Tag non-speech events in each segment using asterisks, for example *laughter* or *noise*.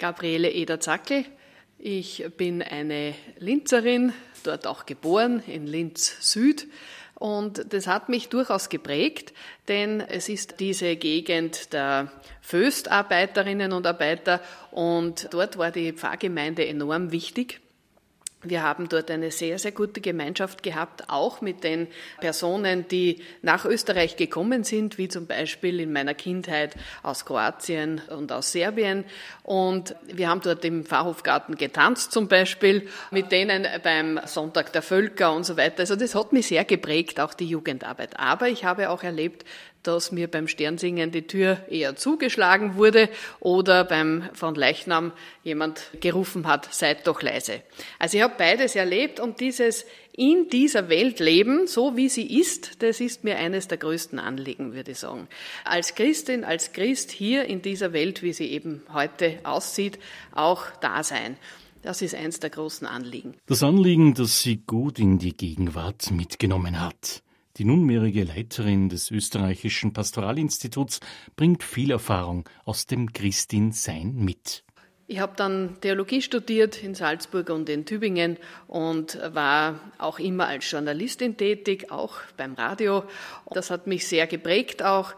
Gabriele Eder-Zackel. Ich bin eine Linzerin, dort auch geboren, in Linz Süd. Und das hat mich durchaus geprägt, denn es ist diese Gegend der Föstarbeiterinnen und Arbeiter und dort war die Pfarrgemeinde enorm wichtig. Wir haben dort eine sehr, sehr gute Gemeinschaft gehabt, auch mit den Personen, die nach Österreich gekommen sind, wie zum Beispiel in meiner Kindheit aus Kroatien und aus Serbien. Und wir haben dort im Pfarrhofgarten getanzt zum Beispiel, mit denen beim Sonntag der Völker und so weiter. Also das hat mich sehr geprägt, auch die Jugendarbeit. Aber ich habe auch erlebt, dass mir beim Sternsingen die Tür eher zugeschlagen wurde oder beim von Leichnam jemand gerufen hat, seid doch leise. Also ich habe beides erlebt und dieses in dieser Welt leben, so wie sie ist, das ist mir eines der größten Anliegen, würde ich sagen. Als Christin, als Christ hier in dieser Welt, wie sie eben heute aussieht, auch da sein. Das ist eins der großen Anliegen. Das Anliegen, das sie gut in die Gegenwart mitgenommen hat. Die nunmehrige Leiterin des österreichischen Pastoralinstituts bringt viel Erfahrung aus dem Christinsein mit. Ich habe dann Theologie studiert in Salzburg und in Tübingen und war auch immer als Journalistin tätig, auch beim Radio. Das hat mich sehr geprägt auch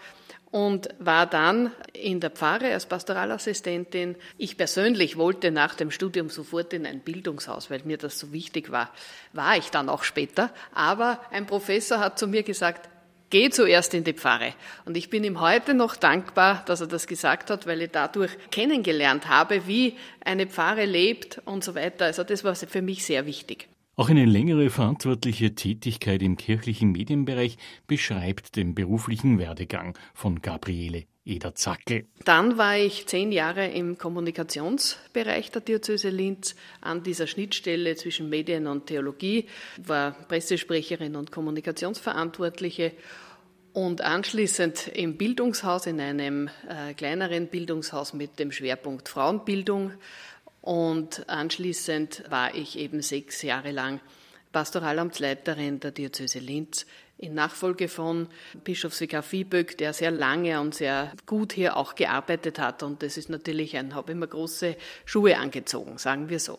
und war dann in der Pfarre als Pastoralassistentin. Ich persönlich wollte nach dem Studium sofort in ein Bildungshaus, weil mir das so wichtig war. War ich dann auch später. Aber ein Professor hat zu mir gesagt, geh zuerst in die Pfarre. Und ich bin ihm heute noch dankbar, dass er das gesagt hat, weil ich dadurch kennengelernt habe, wie eine Pfarre lebt und so weiter. Also das war für mich sehr wichtig. Auch eine längere verantwortliche Tätigkeit im kirchlichen Medienbereich beschreibt den beruflichen Werdegang von Gabriele Eder-Zackel. Dann war ich zehn Jahre im Kommunikationsbereich der Diözese Linz an dieser Schnittstelle zwischen Medien und Theologie, war Pressesprecherin und Kommunikationsverantwortliche und anschließend im Bildungshaus, in einem äh, kleineren Bildungshaus mit dem Schwerpunkt Frauenbildung und anschließend war ich eben sechs Jahre lang Pastoralamtsleiterin der Diözese Linz in Nachfolge von Bischofsvikar Viehböck, der sehr lange und sehr gut hier auch gearbeitet hat. Und das ist natürlich ein, habe immer große Schuhe angezogen, sagen wir so.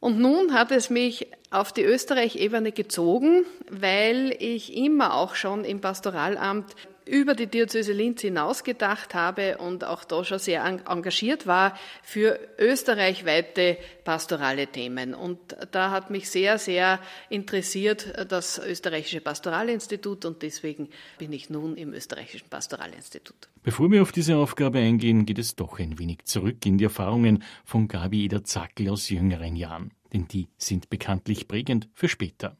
Und nun hat es mich auf die Österreich-Ebene gezogen, weil ich immer auch schon im Pastoralamt über die Diözese Linz hinausgedacht habe und auch da schon sehr engagiert war für österreichweite pastorale Themen. Und da hat mich sehr, sehr interessiert das österreichische Pastoralinstitut und deswegen bin ich nun im österreichischen Pastoralinstitut. Bevor wir auf diese Aufgabe eingehen, geht es doch ein wenig zurück in die Erfahrungen von Gabi Eder Zackel aus jüngeren Jahren, denn die sind bekanntlich prägend für später.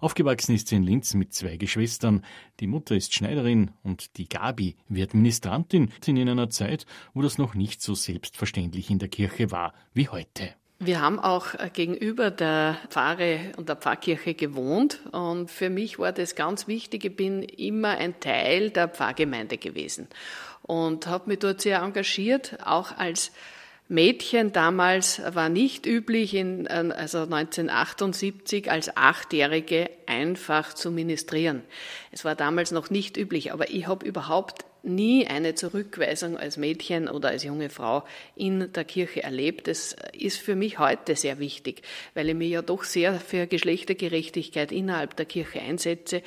Aufgewachsen ist sie in Linz mit zwei Geschwistern. Die Mutter ist Schneiderin und die Gabi wird Ministrantin in einer Zeit, wo das noch nicht so selbstverständlich in der Kirche war wie heute. Wir haben auch äh, gegenüber der Pfarre und der Pfarrkirche gewohnt und für mich war das ganz wichtig. Ich bin immer ein Teil der Pfarrgemeinde gewesen und habe mich dort sehr engagiert, auch als Mädchen damals war nicht üblich, in, also 1978 als Achtjährige einfach zu ministrieren. Es war damals noch nicht üblich, aber ich habe überhaupt nie eine Zurückweisung als Mädchen oder als junge Frau in der Kirche erlebt. Das ist für mich heute sehr wichtig, weil ich mich ja doch sehr für Geschlechtergerechtigkeit innerhalb der Kirche einsetze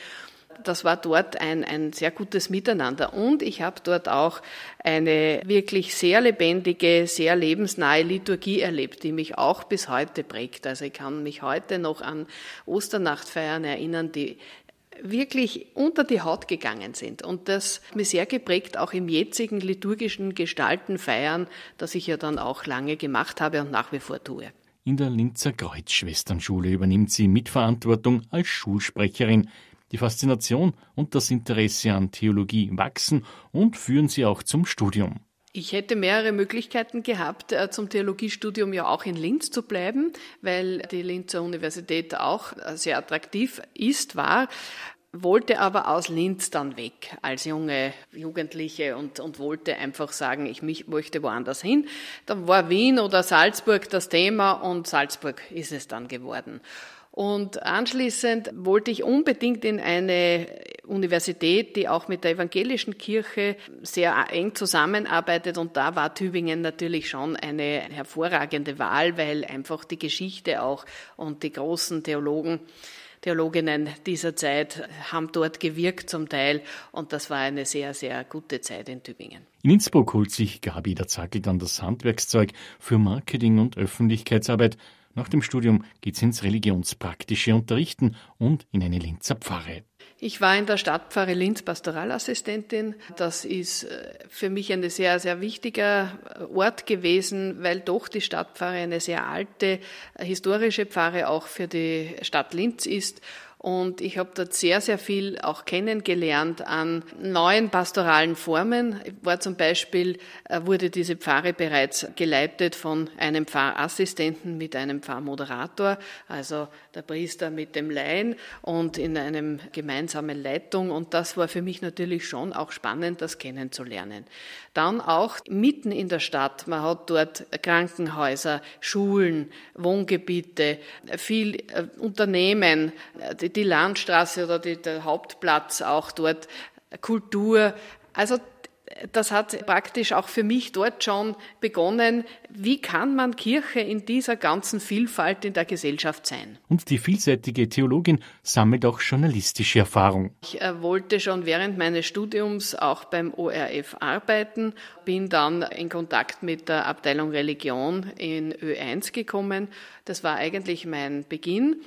das war dort ein, ein sehr gutes Miteinander. Und ich habe dort auch eine wirklich sehr lebendige, sehr lebensnahe Liturgie erlebt, die mich auch bis heute prägt. Also ich kann mich heute noch an Osternachtfeiern erinnern, die wirklich unter die Haut gegangen sind. Und das hat mich sehr geprägt, auch im jetzigen liturgischen Gestalten, Feiern, das ich ja dann auch lange gemacht habe und nach wie vor tue. In der Linzer Kreuzschwesternschule übernimmt sie Mitverantwortung als Schulsprecherin. Die Faszination und das Interesse an Theologie wachsen und führen sie auch zum Studium. Ich hätte mehrere Möglichkeiten gehabt, äh, zum Theologiestudium ja auch in Linz zu bleiben, weil die Linzer Universität auch äh, sehr attraktiv ist, war wollte aber aus Linz dann weg als junge Jugendliche und, und wollte einfach sagen, ich mich, möchte woanders hin. Dann war Wien oder Salzburg das Thema und Salzburg ist es dann geworden. Und anschließend wollte ich unbedingt in eine Universität, die auch mit der evangelischen Kirche sehr eng zusammenarbeitet. Und da war Tübingen natürlich schon eine hervorragende Wahl, weil einfach die Geschichte auch und die großen Theologen Theologinnen dieser Zeit haben dort gewirkt zum Teil und das war eine sehr, sehr gute Zeit in Tübingen. In Innsbruck holt sich Gabi der Zackel dann das Handwerkszeug für Marketing und Öffentlichkeitsarbeit. Nach dem Studium geht's ins religionspraktische Unterrichten und in eine Linzer Pfarre. Ich war in der Stadtpfarre Linz Pastoralassistentin. Das ist äh, für mich ein sehr, sehr wichtiger Ort gewesen, weil doch die Stadtpfarre eine sehr alte äh, historische Pfarre auch für die Stadt Linz ist und ich habe dort sehr, sehr viel auch kennengelernt an neuen pastoralen Formen. War zum Beispiel, äh, wurde diese Pfarre bereits geleitet von einem Pfarrassistenten mit einem Pfarrmoderator, also der Priester mit dem Laien und in einem gemeinsamen Leitung. Und das war für mich natürlich schon auch spannend, das kennenzulernen. Dann auch mitten in der Stadt. Man hat dort Krankenhäuser, Schulen, Wohngebiete, viel äh, Unternehmen, die, die Landstraße oder die, der Hauptplatz auch dort, Kultur. Also das hat praktisch auch für mich dort schon begonnen. Wie kann man Kirche in dieser ganzen Vielfalt in der Gesellschaft sein? Und die vielseitige Theologin sammelt auch journalistische Erfahrung. Ich äh, wollte schon während meines Studiums auch beim ORF arbeiten, bin dann in Kontakt mit der Abteilung Religion in Ö1 gekommen. Das war eigentlich mein Beginn.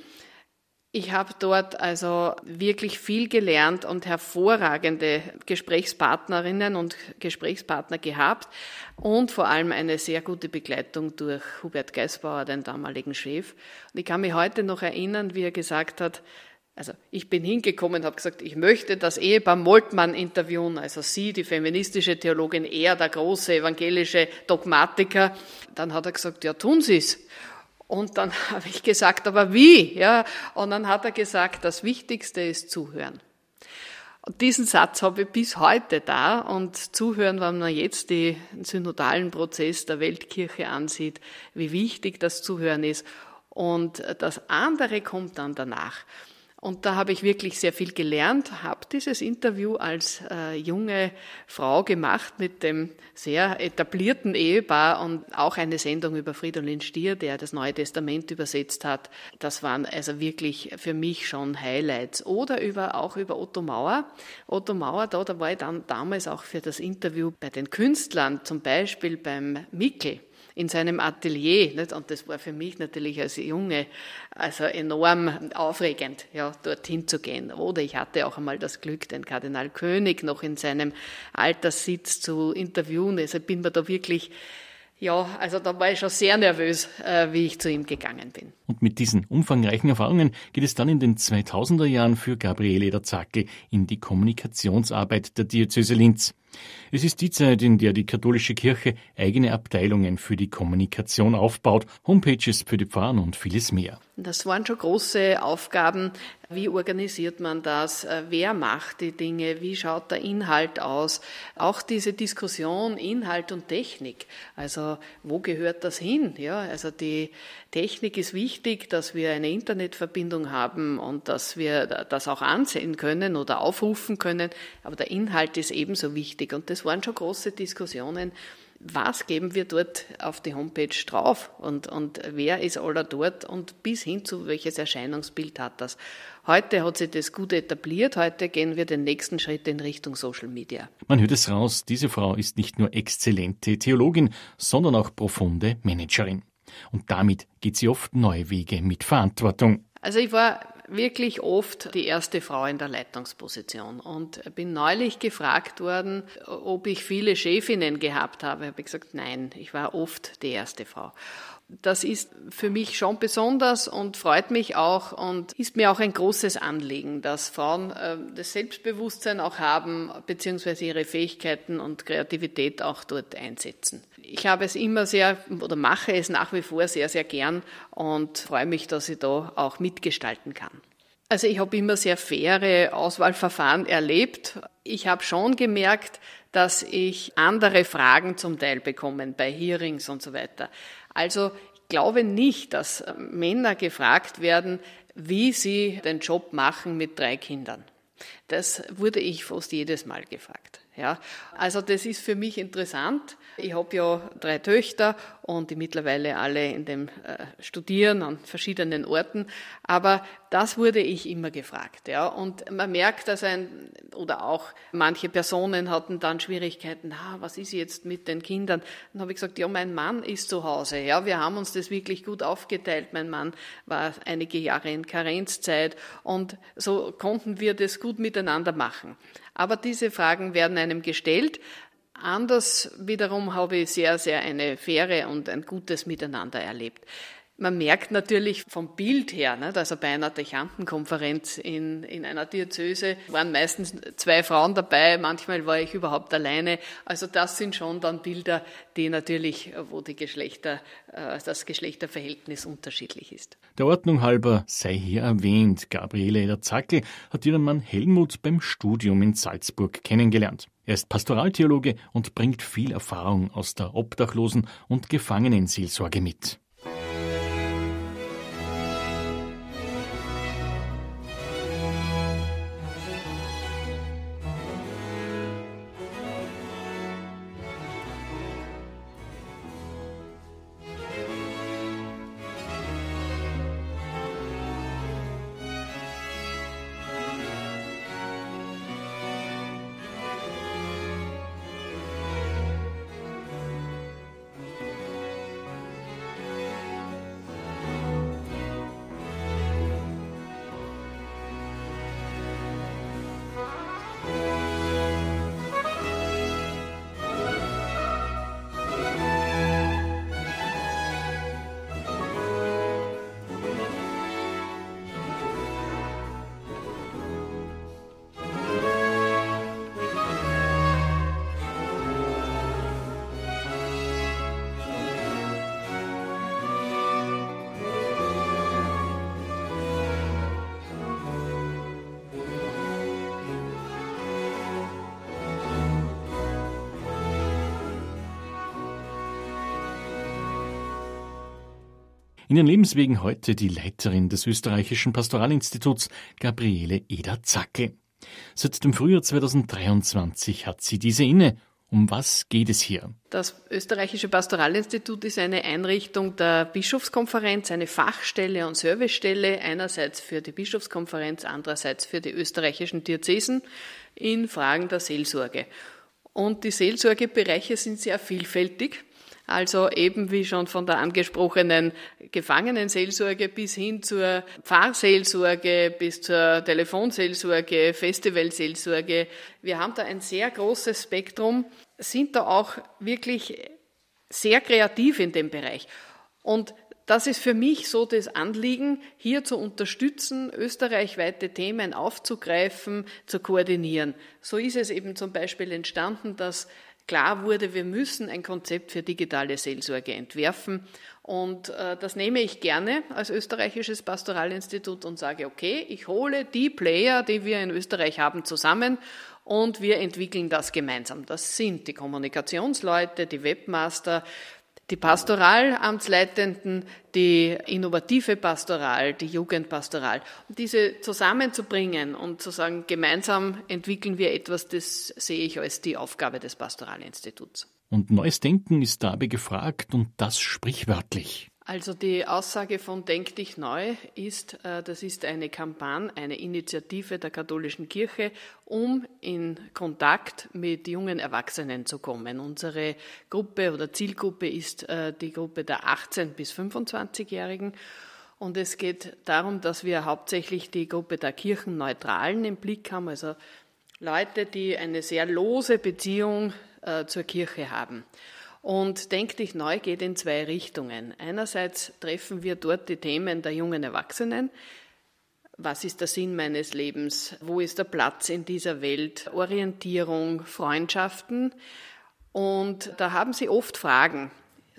Ich habe dort also wirklich viel gelernt und hervorragende Gesprächspartnerinnen und Gesprächspartner gehabt und vor allem eine sehr gute Begleitung durch Hubert Geisbauer, den damaligen Chef. Und ich kann mich heute noch erinnern, wie er gesagt hat, also ich bin hingekommen habe gesagt, ich möchte das Ehepaar Moltmann interviewen, also Sie, die feministische Theologin, er, der große evangelische Dogmatiker. Dann hat er gesagt, ja, tun Sie es. Und dann *laughs* habe ich gesagt, aber wie? Ja, und dann hat er gesagt, das Wichtigste ist zuhören. Und diesen Satz habe ich bis heute da und zuhören, wenn man jetzt den synodalen Prozess der Weltkirche ansieht, wie wichtig das Zuhören ist. Und das andere kommt dann danach. Und da habe ich wirklich sehr viel gelernt, habe dieses Interview als äh, junge Frau gemacht mit dem sehr etablierten Ehepaar und auch eine Sendung über Fridolin Stier, der das Neue Testament übersetzt hat. Das waren also wirklich für mich schon Highlights. Oder über, auch über Otto Mauer. Otto Mauer, da, da war ich dann damals auch für das Interview bei den Künstlern, zum Beispiel beim Mickel in seinem Atelier. Nicht? Und das war für mich natürlich als Junge also enorm aufregend, ja, dorthin zu gehen. Oder ich hatte auch einmal das Glück, den Kardinal König noch in seinem Alterssitz zu interviewen. Also bin mir da wirklich ja, also da war ich schon sehr nervös, äh, wie ich zu ihm gegangen bin. Und mit diesen umfangreichen Erfahrungen geht es dann in den 2000er Jahren für Gabriele der Zackel in die Kommunikationsarbeit der Diözese Linz. Es ist die Zeit, in der die katholische Kirche eigene Abteilungen für die Kommunikation aufbaut, Homepages für die Pfarren und vieles mehr. Das waren schon große Aufgaben. Wie organisiert man das? Äh, wer macht die Dinge? Wie schaut der Inhalt aus? Auch diese Diskussion Inhalt und Technik. Also wo gehört das hin? Ja, also die Technik ist wichtig, dass wir eine Internetverbindung haben und dass wir das auch ansehen können oder aufrufen können. Aber der Inhalt ist ebenso wichtig. Und das waren schon große Diskussionen was geben wir dort auf die Homepage drauf und, und wer ist aller dort und bis hin zu welches Erscheinungsbild hat das. Heute hat sich das gut etabliert, heute gehen wir den nächsten Schritt in Richtung Social Media. Man hört es raus, diese Frau ist nicht nur exzellente Theologin, sondern auch profunde Managerin. Und damit geht sie oft neue Wege mit Verantwortung. Also ich war wirklich oft die erste Frau in der Leitungsposition und bin neulich gefragt worden, ob ich viele Chefinnen gehabt habe. Ich habe gesagt, nein, ich war oft die erste Frau. Das ist für mich schon besonders und freut mich auch und ist mir auch ein großes Anliegen, dass Frauen äh, das Selbstbewusstsein auch haben, beziehungsweise ihre Fähigkeiten und Kreativität auch dort einsetzen. Ich habe es immer sehr oder mache es nach wie vor sehr, sehr gern und freue mich, dass ich da auch mitgestalten kann. Also ich habe immer sehr faire Auswahlverfahren erlebt. Ich habe schon gemerkt, dass ich andere Fragen zum Teil bekomme bei Hearings und so weiter. Also ich glaube nicht, dass Männer gefragt werden, wie sie den Job machen mit drei Kindern. Das wurde ich fast jedes Mal gefragt. Ja, also das ist für mich interessant. Ich habe ja drei Töchter und die mittlerweile alle in dem äh, studieren an verschiedenen Orten. Aber das wurde ich immer gefragt. Ja, und man merkt, dass ein oder auch manche Personen hatten dann Schwierigkeiten. Ah, was ist jetzt mit den Kindern? Dann habe ich gesagt, ja, mein Mann ist zu Hause. Ja, wir haben uns das wirklich gut aufgeteilt. Mein Mann war einige Jahre in Karenzzeit und so konnten wir das gut miteinander machen. Aber diese Fragen werden einem gestellt. Anders wiederum habe ich sehr, sehr eine faire und ein gutes Miteinander erlebt. Man merkt natürlich vom Bild her, nicht? also bei einer Dechantenkonferenz in, in einer Diözese waren meistens zwei Frauen dabei, manchmal war ich überhaupt alleine. Also das sind schon dann Bilder, die natürlich, wo die Geschlechter, äh, das Geschlechterverhältnis unterschiedlich ist. Der Ordnung halber sei hier erwähnt, Gabriele Eder-Zackel hat ihren Mann Helmut beim Studium in Salzburg kennengelernt. Er ist Pastoraltheologe und bringt viel Erfahrung aus der Obdachlosen- und Gefangenenseelsorge mit. In ihren Lebenswegen heute die Leiterin des österreichischen Pastoralinstituts, Gabriele Eder-Zacke. Seit dem Frühjahr 2023 hat sie diese inne. Um was geht es hier? Das österreichische Pastoralinstitut ist eine Einrichtung der Bischofskonferenz, eine Fachstelle und Servicestelle, einerseits für die Bischofskonferenz, andererseits für die österreichischen Diözesen in Fragen der Seelsorge. Und die Seelsorgebereiche sind sehr vielfältig. Also eben wie schon von der angesprochenen Gefangenenseelsorge bis hin zur Pfarrseelsorge, bis zur Telefonseelsorge, Festivalseelsorge. Wir haben da ein sehr großes Spektrum, sind da auch wirklich sehr kreativ in dem Bereich. Und das ist für mich so das Anliegen, hier zu unterstützen, österreichweite Themen aufzugreifen, zu koordinieren. So ist es eben zum Beispiel entstanden, dass klar wurde, wir müssen ein Konzept für digitale Seelsorge entwerfen. Und äh, das nehme ich gerne als österreichisches Pastoralinstitut und sage, okay, ich hole die Player, die wir in Österreich haben, zusammen und wir entwickeln das gemeinsam. Das sind die Kommunikationsleute, die Webmaster, die Pastoralamtsleitenden, die innovative Pastoral, die Jugendpastoral. Und diese zusammenzubringen und zu sagen, gemeinsam entwickeln wir etwas, das sehe ich als die Aufgabe des Pastoralinstituts. Und neues Denken ist dabei gefragt und das sprichwörtlich. Also die Aussage von Denk dich neu ist, äh, das ist eine Kampagne, eine Initiative der katholischen Kirche, um in Kontakt mit jungen Erwachsenen zu kommen. Unsere Gruppe oder Zielgruppe ist äh, die Gruppe der 18 bis 25-Jährigen. Und es geht darum, dass wir hauptsächlich die Gruppe der Kirchenneutralen im Blick haben, also Leute, die eine sehr lose Beziehung äh, zur Kirche haben. Und Denk dich neu geht in zwei Richtungen. Einerseits treffen wir dort die Themen der jungen Erwachsenen. Was ist der Sinn meines Lebens? Wo ist der Platz in dieser Welt? Orientierung, Freundschaften. Und da haben sie oft Fragen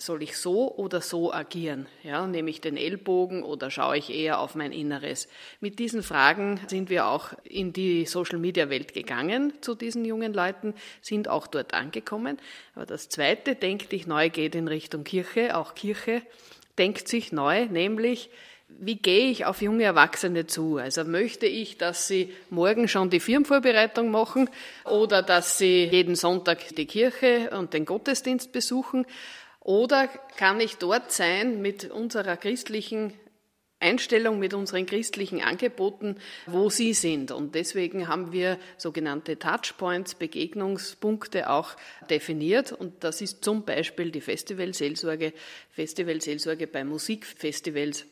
soll ich so oder so agieren? Ja, nehme ich den Ellbogen oder schaue ich eher auf mein Inneres? Mit diesen Fragen sind wir auch in die Social Media Welt gegangen zu diesen jungen Leuten, sind auch dort angekommen. Aber das zweite, denk dich neu, geht in Richtung Kirche. Auch Kirche denkt sich neu, nämlich wie gehe ich auf junge Erwachsene zu? Also möchte ich, dass sie morgen schon die Firmenvorbereitung machen oder dass sie jeden Sonntag die Kirche und den Gottesdienst besuchen? Oder kann ich dort sein mit unserer christlichen Einstellung, mit unseren christlichen Angeboten, wo sie sind? Und deswegen haben wir sogenannte Touchpoints, Begegnungspunkte auch definiert. Und das ist zum Beispiel die Festivalseelsorge, Festivalseelsorge bei Musikfestivals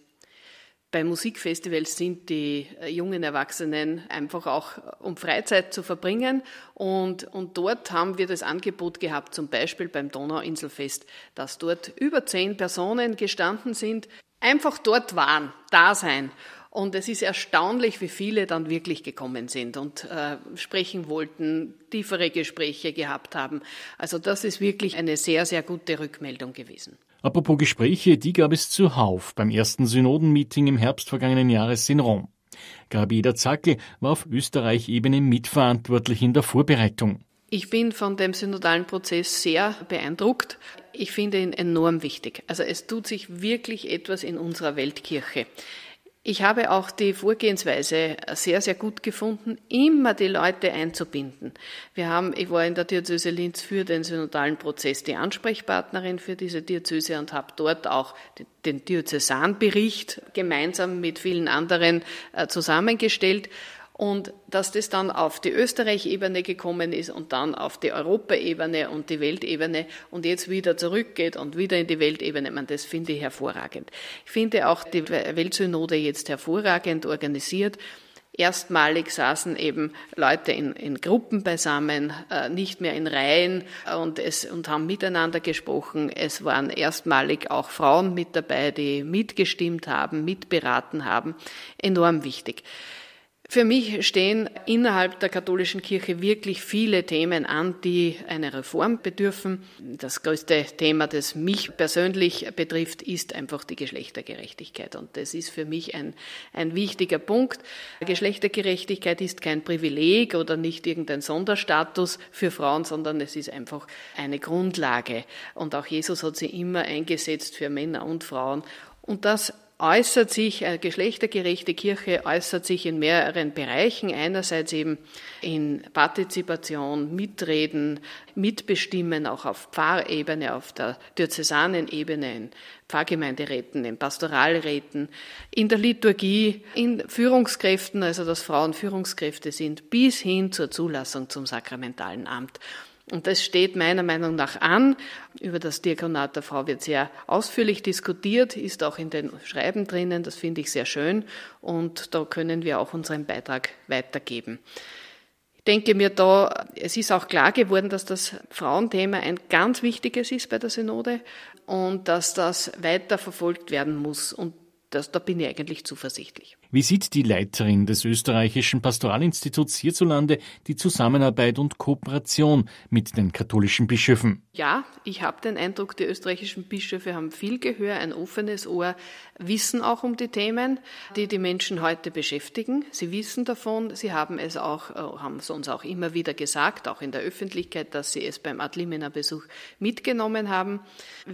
bei Musikfestivals sind die äh, jungen Erwachsenen einfach auch, äh, um Freizeit zu verbringen. Und, und dort haben wir das Angebot gehabt, zum Beispiel beim Donauinselfest, dass dort über zehn Personen gestanden sind, einfach dort waren, da sein. Und es ist erstaunlich, wie viele dann wirklich gekommen sind und äh, sprechen wollten, tiefere Gespräche gehabt haben. Also das ist wirklich eine sehr, sehr gute Rückmeldung gewesen. Apropos Gespräche, die gab es zuhauf beim ersten Synodenmeeting im Herbst vergangenen Jahres in Rom. Gabi Zackel war auf Österreich-Ebene mitverantwortlich in der Vorbereitung. Ich bin von dem synodalen Prozess sehr beeindruckt. Ich finde ihn enorm wichtig. Also es tut sich wirklich etwas in unserer Weltkirche. Ich habe auch die Vorgehensweise sehr, sehr gut gefunden, immer die Leute einzubinden. Wir haben, ich war in der Diözese Linz für den synodalen Prozess die Ansprechpartnerin für diese Diözese und habe dort auch den Diözesanbericht gemeinsam mit vielen anderen äh, zusammengestellt und dass das dann auf die Österreich-Ebene gekommen ist und dann auf die Europaebene und die Weltebene und jetzt wieder zurückgeht und wieder in die Weltebene, man, das finde ich hervorragend. Ich finde auch die Weltsynode jetzt hervorragend organisiert. Erstmalig saßen eben Leute in, in Gruppen beisammen, äh, nicht mehr in Reihen und, es, und haben miteinander gesprochen. Es waren erstmalig auch Frauen mit dabei, die mitgestimmt haben, mitberaten haben. Enorm wichtig. Für mich stehen innerhalb der katholischen Kirche wirklich viele Themen an, die eine Reform bedürfen. Das größte Thema, das mich persönlich betrifft, ist einfach die Geschlechtergerechtigkeit. Und das ist für mich ein, ein wichtiger Punkt. Geschlechtergerechtigkeit ist kein Privileg oder nicht irgendein Sonderstatus für Frauen, sondern es ist einfach eine Grundlage. Und auch Jesus hat sie immer eingesetzt für Männer und Frauen. Und das äußert sich, eine geschlechtergerechte Kirche äußert sich in mehreren Bereichen. Einerseits eben in Partizipation, Mitreden, Mitbestimmen, auch auf Pfarrebene, auf der Diözesanenebene, in Pfarrgemeinderäten, in Pastoralräten, in der Liturgie, in Führungskräften, also dass Frauen Führungskräfte sind, bis hin zur Zulassung zum sakramentalen Amt. Und das steht meiner Meinung nach an. Über das Diakonat der Frau wird sehr ausführlich diskutiert, ist auch in den Schreiben drinnen. Das finde ich sehr schön. Und da können wir auch unseren Beitrag weitergeben. Ich denke mir da, es ist auch klar geworden, dass das Frauenthema ein ganz wichtiges ist bei der Synode und dass das weiter verfolgt werden muss. Und das, da bin ich eigentlich zuversichtlich. Wie sieht die Leiterin des österreichischen Pastoralinstituts hierzulande die Zusammenarbeit und Kooperation mit den katholischen Bischöfen? Ja, ich habe den Eindruck, die österreichischen Bischöfe haben viel Gehör, ein offenes Ohr, wissen auch um die Themen, die die Menschen heute beschäftigen. Sie wissen davon, sie haben es auch, äh, haben es uns auch immer wieder gesagt, auch in der Öffentlichkeit, dass sie es beim Adlimener Besuch mitgenommen haben.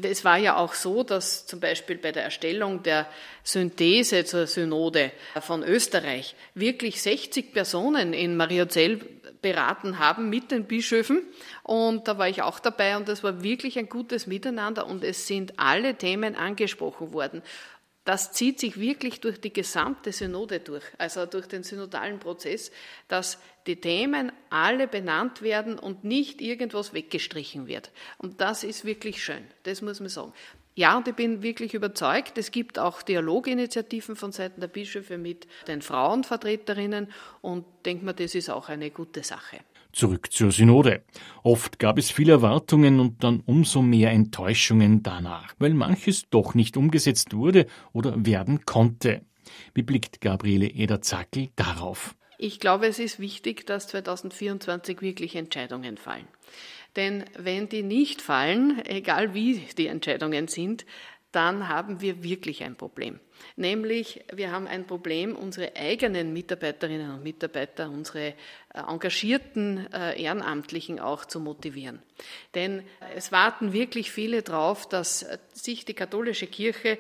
Es war ja auch so, dass zum Beispiel bei der Erstellung der Synthese zur Synode von Österreich wirklich 60 Personen in Mariazell beraten haben mit den Bischöfen. Und da war ich auch dabei und das war wirklich ein gutes Miteinander und es sind alle Themen angesprochen worden. Das zieht sich wirklich durch die gesamte Synode durch, also durch den synodalen Prozess, dass die Themen alle benannt werden und nicht irgendwas weggestrichen wird. Und das ist wirklich schön, das muss man sagen. Ja, und ich bin wirklich überzeugt, es gibt auch Dialoginitiativen von Seiten der Bischöfe mit den Frauenvertreterinnen und denke mir, das ist auch eine gute Sache. Zurück zur Synode. Oft gab es viele Erwartungen und dann umso mehr Enttäuschungen danach, weil manches doch nicht umgesetzt wurde oder werden konnte. Wie blickt Gabriele Eder-Zackel darauf? Ich glaube, es ist wichtig, dass 2024 wirklich Entscheidungen fallen. Denn wenn die nicht fallen, egal wie die Entscheidungen sind, dann haben wir wirklich ein Problem. Nämlich, wir haben ein Problem, unsere eigenen Mitarbeiterinnen und Mitarbeiter, unsere äh, engagierten äh, Ehrenamtlichen auch zu motivieren. Denn es warten wirklich viele darauf, dass sich die katholische Kirche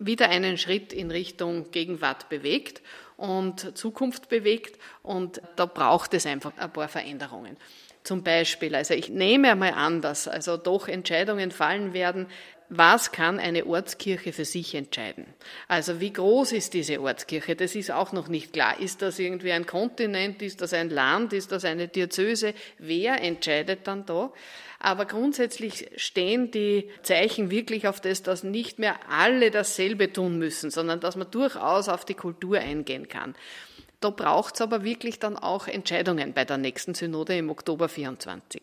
wieder einen Schritt in Richtung Gegenwart bewegt und Zukunft bewegt. Und da braucht es einfach ein paar Veränderungen. Zum Beispiel, also ich nehme einmal an, dass also doch Entscheidungen fallen werden, was kann eine Ortskirche für sich entscheiden? Also wie groß ist diese Ortskirche? Das ist auch noch nicht klar. Ist das irgendwie ein Kontinent? Ist das ein Land? Ist das eine Diözese? Wer entscheidet dann da? Aber grundsätzlich stehen die Zeichen wirklich auf das, dass nicht mehr alle dasselbe tun müssen, sondern dass man durchaus auf die Kultur eingehen kann. Da braucht es aber wirklich dann auch Entscheidungen bei der nächsten Synode im Oktober 24.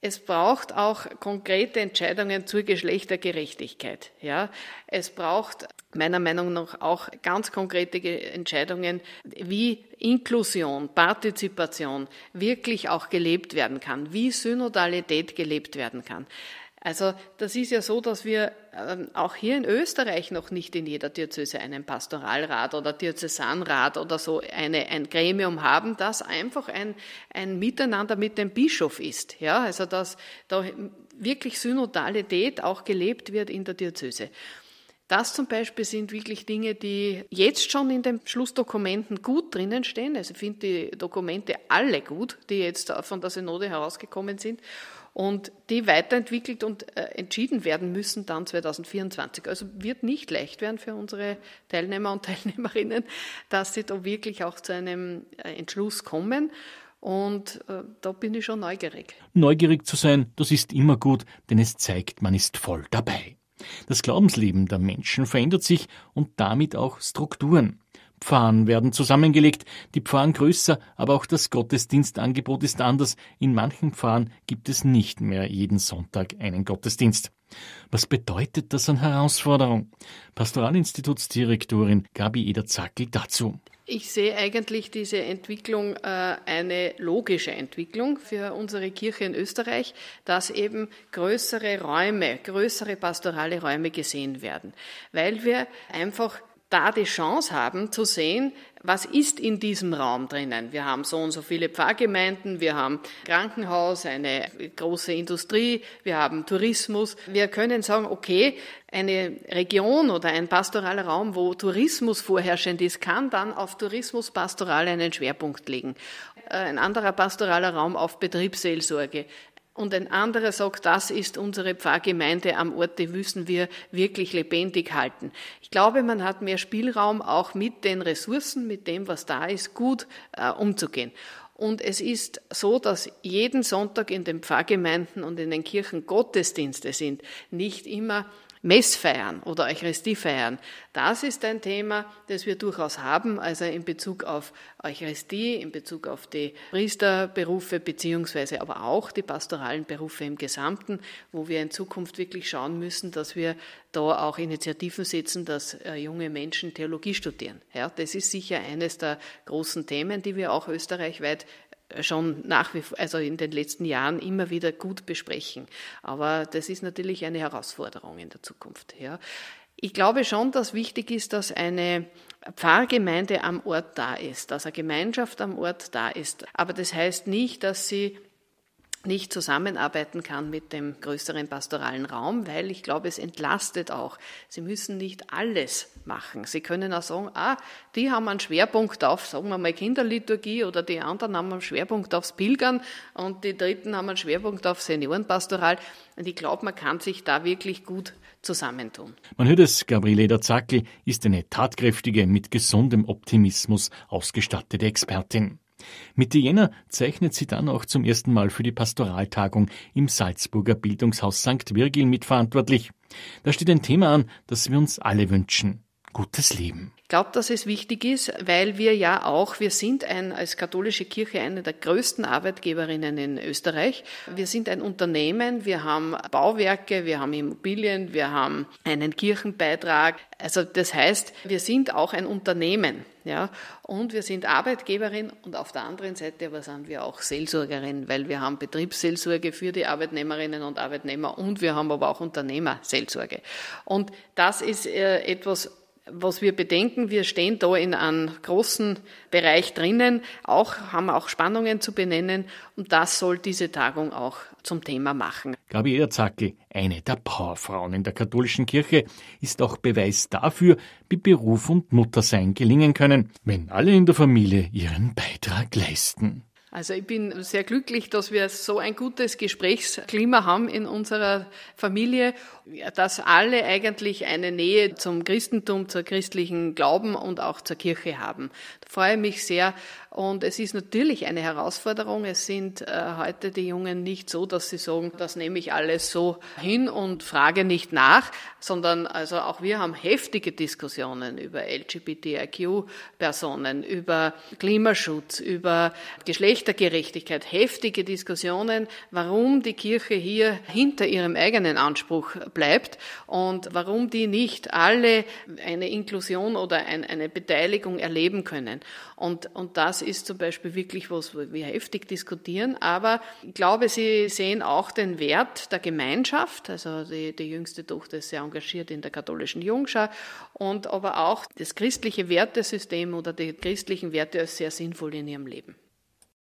Es braucht auch konkrete Entscheidungen zur Geschlechtergerechtigkeit. Ja, es braucht meiner Meinung nach auch ganz konkrete Entscheidungen, wie Inklusion, Partizipation wirklich auch gelebt werden kann, wie Synodalität gelebt werden kann. Also das ist ja so, dass wir ähm, auch hier in Österreich noch nicht in jeder Diözese einen Pastoralrat oder Diözesanrat oder so eine, ein Gremium haben, das einfach ein, ein Miteinander mit dem Bischof ist. Ja, also dass da wirklich Synodalität auch gelebt wird in der Diözese. Das zum Beispiel sind wirklich Dinge, die jetzt schon in den Schlussdokumenten gut drinnen stehen. Also ich finde die Dokumente alle gut, die jetzt von der Synode herausgekommen sind und die weiterentwickelt und äh, entschieden werden müssen dann 2024. Also wird nicht leicht werden für unsere Teilnehmer und *laughs* Teilnehmerinnen, dass sie da wirklich auch zu einem äh, Entschluss kommen. Und äh, da bin ich schon neugierig. Neugierig zu sein, das ist immer gut, denn es zeigt, man ist voll dabei. Das Glaubensleben der Menschen verändert sich und damit auch Strukturen. Pfarren werden zusammengelegt, die Pfarren größer, aber auch das Gottesdienstangebot ist anders. In manchen Pfarren gibt es nicht mehr jeden Sonntag einen Gottesdienst. Was bedeutet das an Herausforderung? Pastoralinstitutsdirektorin Gabi Eder-Zackel dazu. Ich sehe eigentlich diese Entwicklung äh, eine logische Entwicklung für unsere Kirche in Österreich, dass eben größere Räume, größere pastorale Räume gesehen werden, weil wir einfach da die Chance haben zu sehen, was ist in diesem Raum drinnen. Wir haben so und so viele Pfarrgemeinden, wir haben Krankenhaus, eine große Industrie, wir haben Tourismus. Wir können sagen, okay, eine Region oder ein pastoraler Raum, wo Tourismus vorherrschend ist, kann dann auf Tourismus pastoral einen Schwerpunkt legen. Ein anderer pastoraler Raum auf Betriebsseelsorge und ein anderer sagt, das ist unsere Pfarrgemeinde am Ort, die müssen wir wirklich lebendig halten. Ich glaube, man hat mehr Spielraum, auch mit den Ressourcen, mit dem, was da ist, gut äh, umzugehen. Und es ist so, dass jeden Sonntag in den Pfarrgemeinden und in den Kirchen Gottesdienste sind, nicht immer Messfeiern oder Eucharistie feiern. Das ist ein Thema, das wir durchaus haben, also in Bezug auf Eucharistie, in Bezug auf die Priesterberufe, beziehungsweise aber auch die pastoralen Berufe im Gesamten, wo wir in Zukunft wirklich schauen müssen, dass wir da auch Initiativen setzen, dass äh, junge Menschen Theologie studieren. Ja, das ist sicher eines der großen Themen, die wir auch österreichweit schon nach wie vor, also in den letzten Jahren immer wieder gut besprechen. Aber das ist natürlich eine Herausforderung in der Zukunft. Ja. Ich glaube schon, dass wichtig ist, dass eine Pfarrgemeinde am Ort da ist, dass eine Gemeinschaft am Ort da ist. Aber das heißt nicht, dass sie nicht zusammenarbeiten kann mit dem größeren pastoralen Raum, weil ich glaube, es entlastet auch. Sie müssen nicht alles machen. Sie können auch sagen, ah, die haben einen Schwerpunkt auf, sagen wir mal Kinderliturgie oder die anderen haben einen Schwerpunkt aufs Pilgern und die dritten haben einen Schwerpunkt auf Seniorenpastoral. Und ich glaube, man kann sich da wirklich gut zusammentun. Man hört es, Gabriele Zackel ist eine tatkräftige, mit gesundem Optimismus ausgestattete Expertin. Mitte Jänner zeichnet sie dann auch zum ersten Mal für die Pastoraltagung im Salzburger Bildungshaus St. Virgil mitverantwortlich. Da steht ein Thema an, das wir uns alle wünschen. Gutes Leben. Ich glaube, dass es wichtig ist, weil wir ja auch, wir sind ein, als katholische Kirche eine der größten Arbeitgeberinnen in Österreich. Wir sind ein Unternehmen, wir haben Bauwerke, wir haben Immobilien, wir haben einen Kirchenbeitrag. Also das heißt, wir sind auch ein Unternehmen. Ja, und wir sind Arbeitgeberin und auf der anderen Seite aber sind wir auch Seelsorgerin, weil wir haben Betriebsseelsorge für die Arbeitnehmerinnen und Arbeitnehmer und wir haben aber auch Unternehmerseelsorge. Und das ist äh, etwas, was wir bedenken, wir stehen da in einem großen Bereich drinnen, auch, haben auch Spannungen zu benennen und das soll diese Tagung auch zum Thema machen. Gabriela Zackel, eine der Powerfrauen in der katholischen Kirche, ist auch Beweis dafür, wie Beruf und Muttersein gelingen können, wenn alle in der Familie ihren Beitrag leisten. Also ich bin sehr glücklich, dass wir so ein gutes Gesprächsklima haben in unserer Familie, dass alle eigentlich eine Nähe zum Christentum, zur christlichen Glauben und auch zur Kirche haben. Da freue ich mich sehr und es ist natürlich eine Herausforderung. Es sind äh, heute die Jungen nicht so, dass sie sagen, das nehme ich alles so hin und frage nicht nach, sondern also auch wir haben heftige Diskussionen über LGBTIQ-Personen, über Klimaschutz, über Geschlechtergerechtigkeit, heftige Diskussionen, warum die Kirche hier hinter ihrem eigenen Anspruch bleibt und warum die nicht alle eine Inklusion oder eine Beteiligung erleben können. Und, und das ist zum Beispiel wirklich was, wo wir heftig diskutieren. Aber ich glaube, Sie sehen auch den Wert der Gemeinschaft. Also die, die jüngste Tochter ist sehr engagiert in der katholischen Jungschau und aber auch das christliche Wertesystem oder die christlichen Werte als sehr sinnvoll in ihrem Leben.